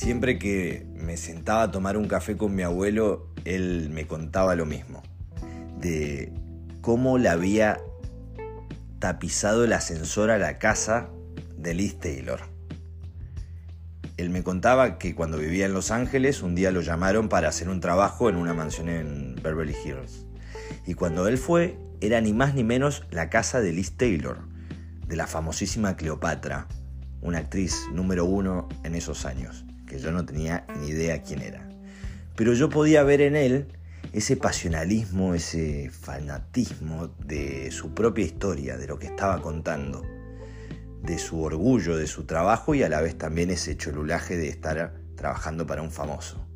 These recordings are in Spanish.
Siempre que me sentaba a tomar un café con mi abuelo, él me contaba lo mismo, de cómo le había tapizado el ascensor a la casa de Liz Taylor. Él me contaba que cuando vivía en Los Ángeles, un día lo llamaron para hacer un trabajo en una mansión en Beverly Hills. Y cuando él fue, era ni más ni menos la casa de Liz Taylor, de la famosísima Cleopatra, una actriz número uno en esos años, que yo no tenía ni idea quién era. Pero yo podía ver en él ese pasionalismo, ese fanatismo de su propia historia, de lo que estaba contando, de su orgullo, de su trabajo y a la vez también ese cholulaje de estar trabajando para un famoso.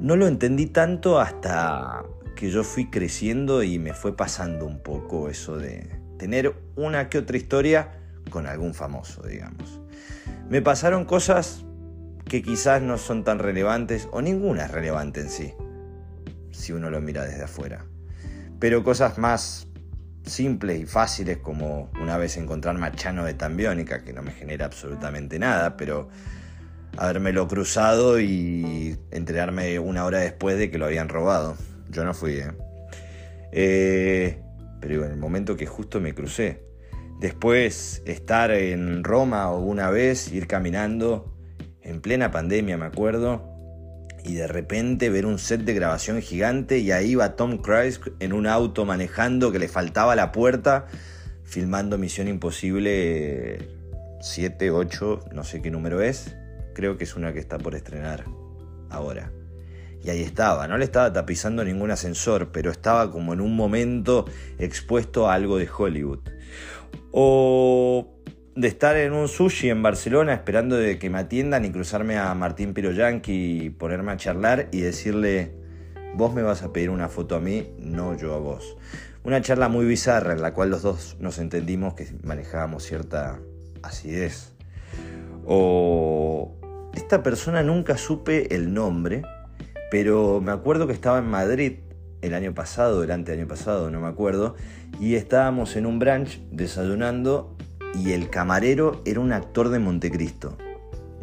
No lo entendí tanto hasta que yo fui creciendo y me fue pasando un poco eso de tener una que otra historia con algún famoso, digamos. Me pasaron cosas que quizás no son tan relevantes o ninguna es relevante en sí, si uno lo mira desde afuera. Pero cosas más simples y fáciles como una vez encontrar Machano de Tambiónica, que no me genera absolutamente nada, pero habérmelo cruzado y enterarme una hora después de que lo habían robado. Yo no fui, ¿eh? eh pero en el momento que justo me crucé. Después estar en Roma o una vez, ir caminando, en plena pandemia me acuerdo, y de repente ver un set de grabación gigante y ahí va Tom Cruise en un auto manejando que le faltaba la puerta, filmando Misión Imposible 7, 8, no sé qué número es, creo que es una que está por estrenar ahora. Y ahí estaba, no le estaba tapizando ningún ascensor, pero estaba como en un momento expuesto a algo de Hollywood. O de estar en un sushi en Barcelona esperando de que me atiendan y cruzarme a Martín Piroyanqui y ponerme a charlar y decirle, vos me vas a pedir una foto a mí, no yo a vos. Una charla muy bizarra en la cual los dos nos entendimos que manejábamos cierta acidez. O esta persona nunca supe el nombre, pero me acuerdo que estaba en Madrid el año pasado, el año pasado, no me acuerdo, y estábamos en un brunch desayunando y el camarero era un actor de Montecristo.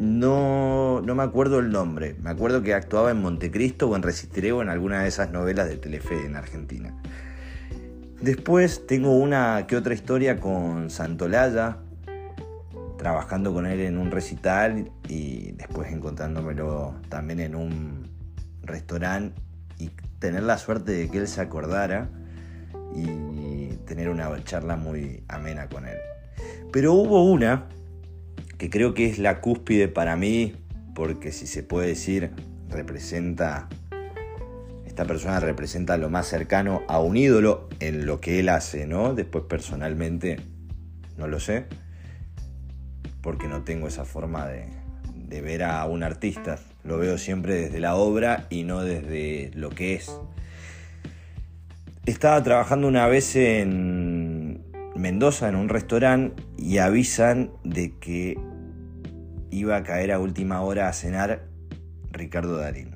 No, no me acuerdo el nombre, me acuerdo que actuaba en Montecristo o en Resistiré o en alguna de esas novelas de Telefe en Argentina. Después tengo una que otra historia con Santolaya, trabajando con él en un recital y después encontrándomelo también en un restaurante y tener la suerte de que él se acordara y tener una charla muy amena con él. Pero hubo una que creo que es la cúspide para mí, porque si se puede decir, representa, esta persona representa lo más cercano a un ídolo en lo que él hace, ¿no? Después personalmente no lo sé, porque no tengo esa forma de, de ver a un artista. Lo veo siempre desde la obra y no desde lo que es. Estaba trabajando una vez en Mendoza en un restaurante y avisan de que iba a caer a última hora a cenar Ricardo Darín.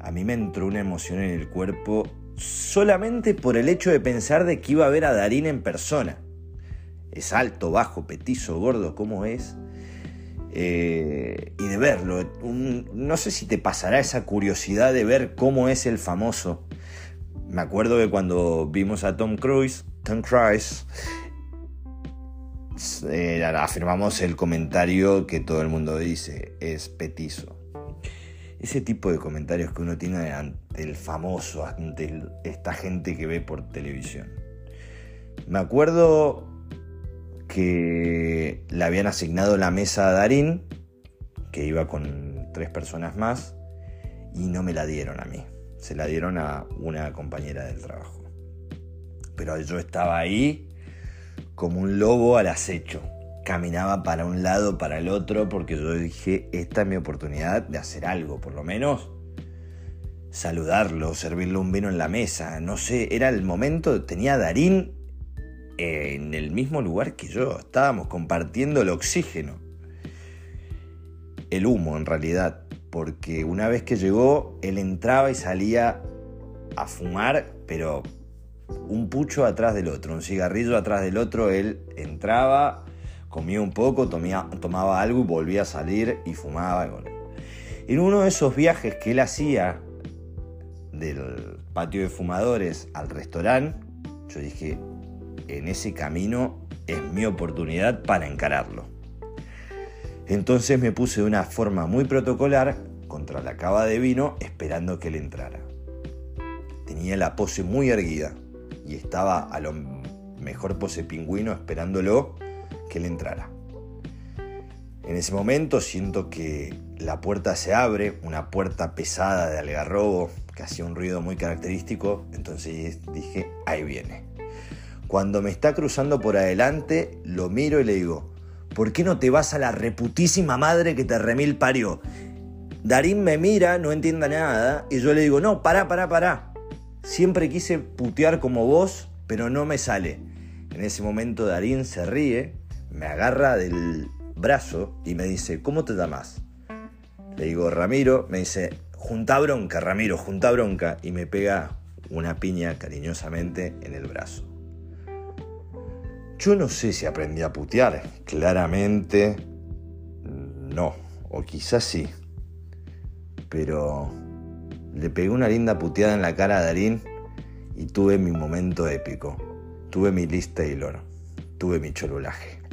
A mí me entró una emoción en el cuerpo solamente por el hecho de pensar de que iba a ver a Darín en persona. Es alto, bajo, petizo, gordo, ¿cómo es? Eh, y de verlo. no sé si te pasará esa curiosidad de ver cómo es el famoso. Me acuerdo que cuando vimos a Tom Cruise, Tom Cruise, eh, afirmamos el comentario que todo el mundo dice, es petizo. Ese tipo de comentarios que uno tiene ante el famoso, ante esta gente que ve por televisión. Me acuerdo que le habían asignado la mesa a Darín, que iba con tres personas más, y no me la dieron a mí, se la dieron a una compañera del trabajo. Pero yo estaba ahí como un lobo al acecho. Caminaba para un lado, para el otro, porque yo dije, esta es mi oportunidad de hacer algo, por lo menos saludarlo, servirle un vino en la mesa, no sé, era el momento, tenía Darín en el mismo lugar que yo. Estábamos compartiendo el oxígeno. El humo, en realidad. Porque una vez que llegó, él entraba y salía a fumar, pero un pucho atrás del otro, un cigarrillo atrás del otro. Él entraba Comía un poco, tomaba algo y volvía a salir y fumaba. En uno de esos viajes que él hacía del patio de fumadores al restaurante, yo dije, en ese camino es mi oportunidad para encararlo. Entonces me puse de una forma muy protocolar contra la cava de vino esperando que él entrara. Tenía la pose muy erguida y estaba a lo mejor pose pingüino esperándolo que él entrara. En ese momento siento que la puerta se abre, una puerta pesada de algarrobo que hacía un ruido muy característico, entonces dije, ahí viene. Cuando me está cruzando por adelante, lo miro y le digo, ¿por qué no te vas a la reputísima madre que te remil parió? Darín me mira, no entiende nada, y yo le digo, no, pará, pará, pará. Siempre quise putear como vos, pero no me sale. En ese momento Darín se ríe, me agarra del brazo y me dice, ¿cómo te llamas? Le digo, Ramiro, me dice, junta bronca, Ramiro, junta bronca, y me pega una piña cariñosamente en el brazo. Yo no sé si aprendí a putear, claramente no, o quizás sí, pero le pegué una linda puteada en la cara a Darín y tuve mi momento épico, tuve mi lista y loro, tuve mi cholulaje.